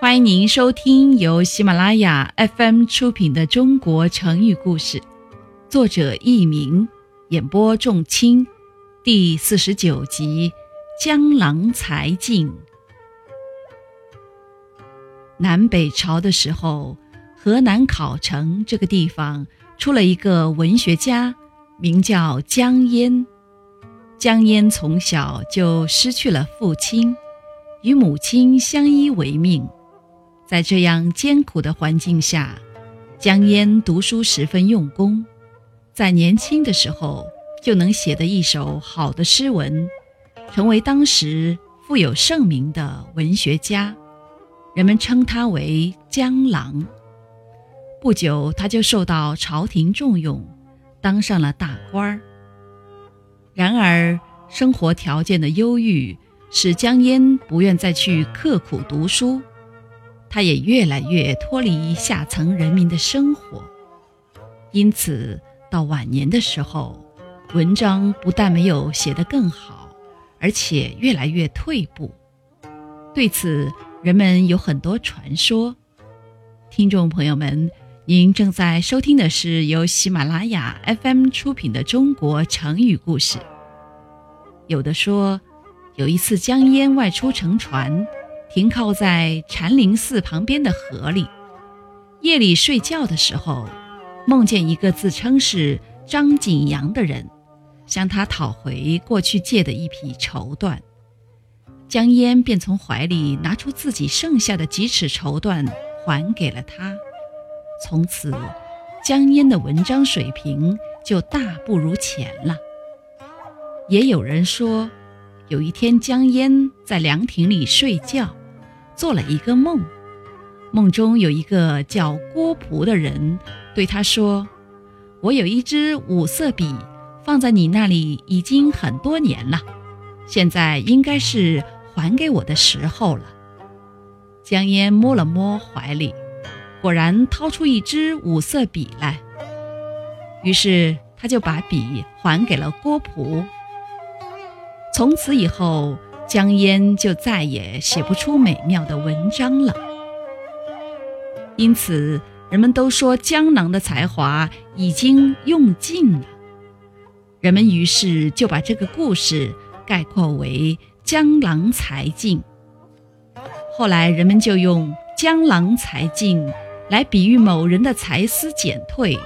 欢迎您收听由喜马拉雅 FM 出品的《中国成语故事》，作者佚名，演播仲卿，第四十九集《江郎才尽》。南北朝的时候，河南考城这个地方出了一个文学家，名叫江淹。江淹从小就失去了父亲，与母亲相依为命。在这样艰苦的环境下，江淹读书十分用功，在年轻的时候就能写得一首好的诗文，成为当时富有盛名的文学家。人们称他为江郎。不久，他就受到朝廷重用，当上了大官儿。然而，生活条件的优郁使江淹不愿再去刻苦读书，他也越来越脱离下层人民的生活。因此，到晚年的时候，文章不但没有写得更好，而且越来越退步。对此，人们有很多传说。听众朋友们，您正在收听的是由喜马拉雅 FM 出品的《中国成语故事》。有的说，有一次江淹外出乘船，停靠在禅林寺旁边的河里，夜里睡觉的时候，梦见一个自称是张景阳的人，向他讨回过去借的一匹绸缎。江淹便从怀里拿出自己剩下的几尺绸缎，还给了他。从此，江淹的文章水平就大不如前了。也有人说，有一天江淹在凉亭里睡觉，做了一个梦，梦中有一个叫郭璞的人对他说：“我有一支五色笔，放在你那里已经很多年了，现在应该是还给我的时候了。”江淹摸了摸怀里，果然掏出一支五色笔来，于是他就把笔还给了郭璞。从此以后，江淹就再也写不出美妙的文章了。因此，人们都说江郎的才华已经用尽了。人们于是就把这个故事概括为“江郎才尽”。后来，人们就用“江郎才尽”来比喻某人的才思减退，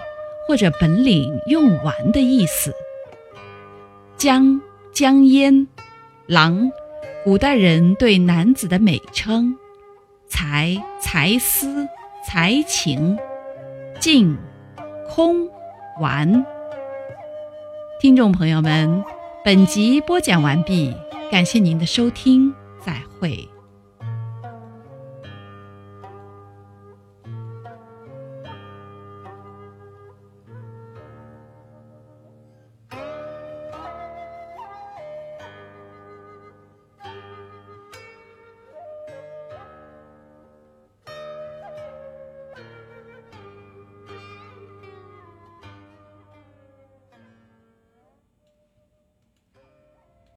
或者本领用完的意思。江。江淹，郎，古代人对男子的美称。才，才思，才情。静，空，完。听众朋友们，本集播讲完毕，感谢您的收听，再会。